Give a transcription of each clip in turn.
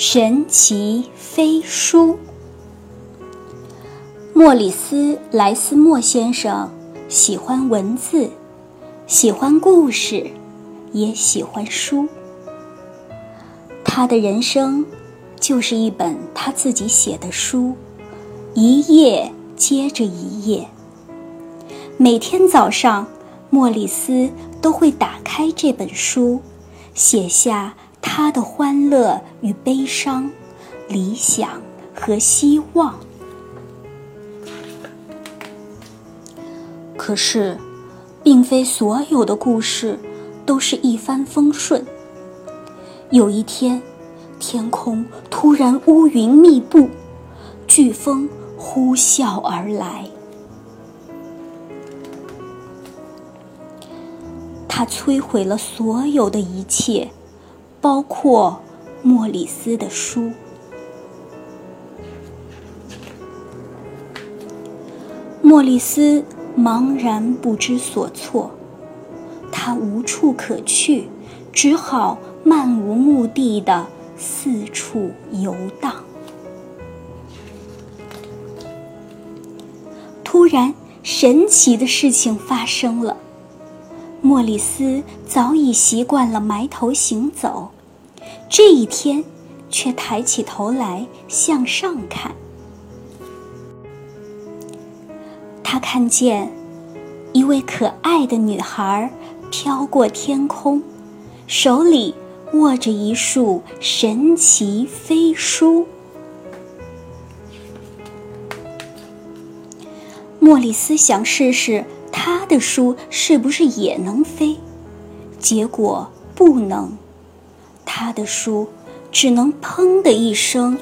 神奇飞书。莫里斯·莱斯莫先生喜欢文字，喜欢故事，也喜欢书。他的人生就是一本他自己写的书，一页接着一页。每天早上，莫里斯都会打开这本书，写下。他的欢乐与悲伤，理想和希望。可是，并非所有的故事都是一帆风顺。有一天，天空突然乌云密布，飓风呼啸而来，它摧毁了所有的一切。包括莫里斯的书。莫里斯茫然不知所措，他无处可去，只好漫无目的的四处游荡。突然，神奇的事情发生了。莫里斯早已习惯了埋头行走，这一天却抬起头来向上看。他看见一位可爱的女孩飘过天空，手里握着一束神奇飞书。莫里斯想试试。他的书是不是也能飞？结果不能，他的书只能“砰”的一声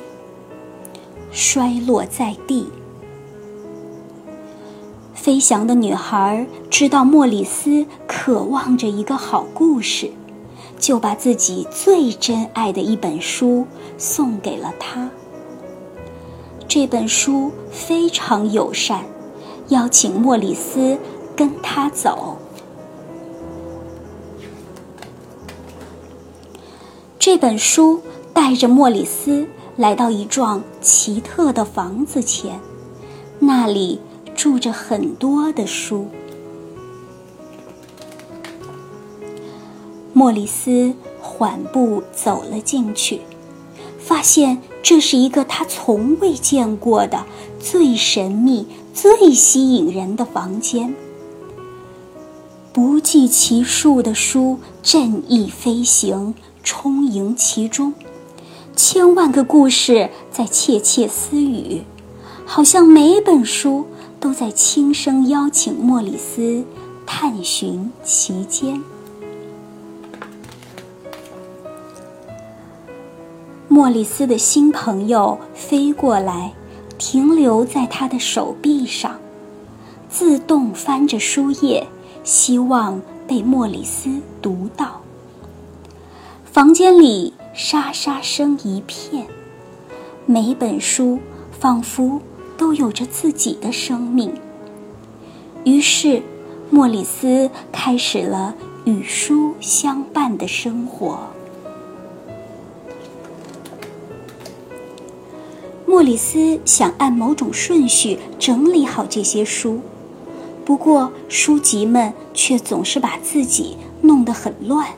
摔落在地。飞翔的女孩知道莫里斯渴望着一个好故事，就把自己最珍爱的一本书送给了他。这本书非常友善，邀请莫里斯。跟他走。这本书带着莫里斯来到一幢奇特的房子前，那里住着很多的书。莫里斯缓步走了进去，发现这是一个他从未见过的最神秘、最吸引人的房间。不计其数的书振翼飞行，充盈其中，千万个故事在窃窃私语，好像每本书都在轻声邀请莫里斯探寻其间。莫里斯的新朋友飞过来，停留在他的手臂上，自动翻着书页。希望被莫里斯读到。房间里沙沙声一片，每本书仿佛都有着自己的生命。于是，莫里斯开始了与书相伴的生活。莫里斯想按某种顺序整理好这些书。不过，书籍们却总是把自己弄得很乱。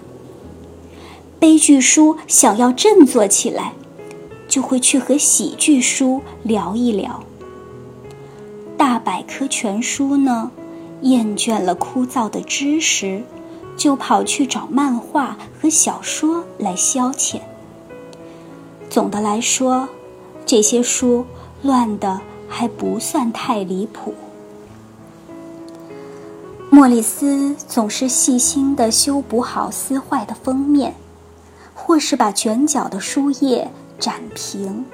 悲剧书想要振作起来，就会去和喜剧书聊一聊。大百科全书呢，厌倦了枯燥的知识，就跑去找漫画和小说来消遣。总的来说，这些书乱的还不算太离谱。莫里斯总是细心的修补好撕坏的封面，或是把卷角的书页展平。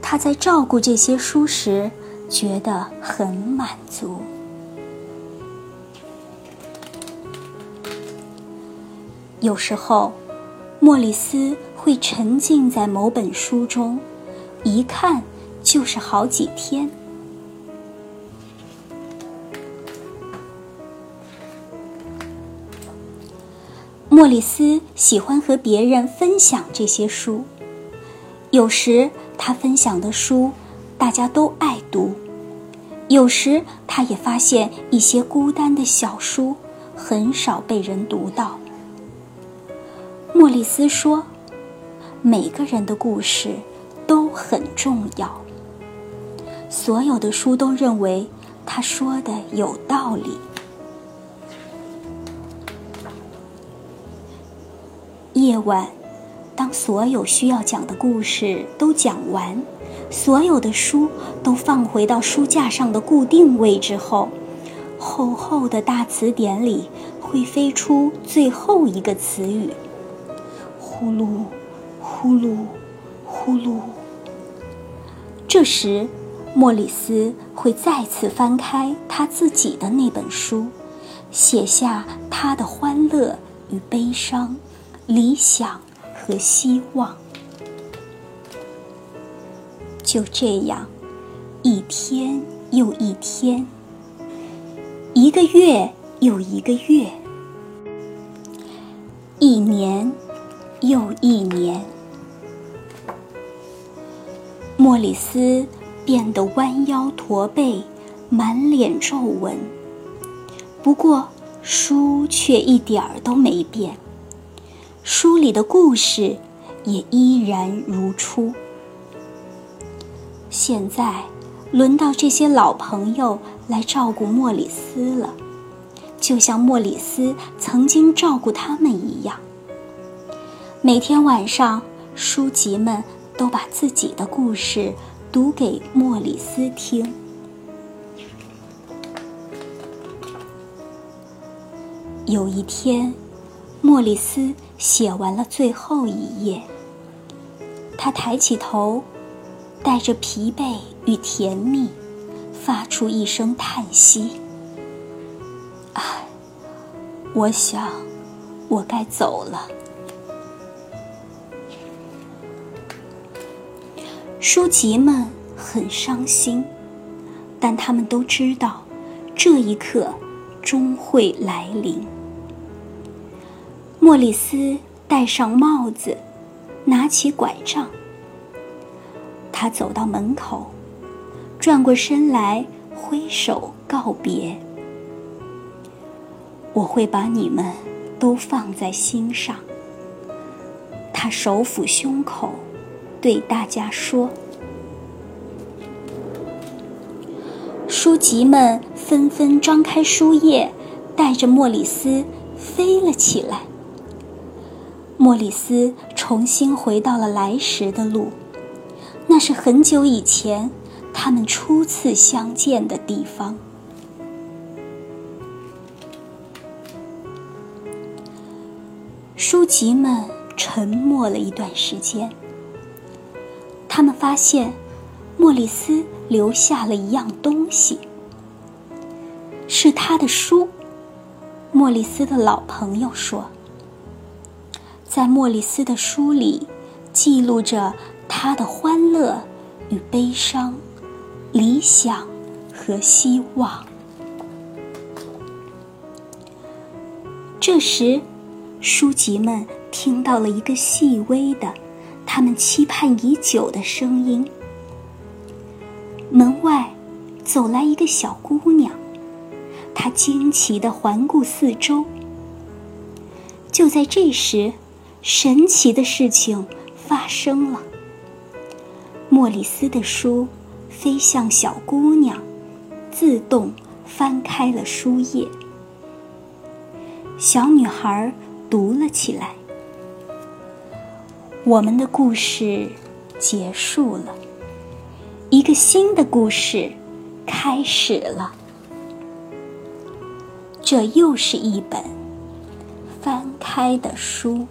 他在照顾这些书时觉得很满足。有时候，莫里斯会沉浸在某本书中，一看就是好几天。莫里斯喜欢和别人分享这些书，有时他分享的书，大家都爱读；有时他也发现一些孤单的小书，很少被人读到。莫里斯说：“每个人的故事都很重要。”所有的书都认为他说的有道理。夜晚，当所有需要讲的故事都讲完，所有的书都放回到书架上的固定位置后，厚厚的大词典里会飞出最后一个词语：呼噜，呼噜，呼噜。这时，莫里斯会再次翻开他自己的那本书，写下他的欢乐与悲伤。理想和希望，就这样，一天又一天，一个月又一个月，一年又一年，莫里斯变得弯腰驼背，满脸皱纹。不过，书却一点儿都没变。书里的故事也依然如初。现在，轮到这些老朋友来照顾莫里斯了，就像莫里斯曾经照顾他们一样。每天晚上，书籍们都把自己的故事读给莫里斯听。有一天。莫里斯写完了最后一页，他抬起头，带着疲惫与甜蜜，发出一声叹息：“唉，我想，我该走了。”书籍们很伤心，但他们都知道，这一刻终会来临。莫里斯戴上帽子，拿起拐杖。他走到门口，转过身来，挥手告别。我会把你们都放在心上。他手抚胸口，对大家说：“书籍们纷纷张开书页，带着莫里斯飞了起来。”莫里斯重新回到了来时的路，那是很久以前他们初次相见的地方。书籍们沉默了一段时间，他们发现莫里斯留下了一样东西，是他的书。莫里斯的老朋友说。在莫里斯的书里，记录着他的欢乐与悲伤、理想和希望。这时，书籍们听到了一个细微的、他们期盼已久的声音。门外走来一个小姑娘，她惊奇地环顾四周。就在这时，神奇的事情发生了。莫里斯的书飞向小姑娘，自动翻开了书页。小女孩读了起来：“我们的故事结束了，一个新的故事开始了。这又是一本翻开的书。”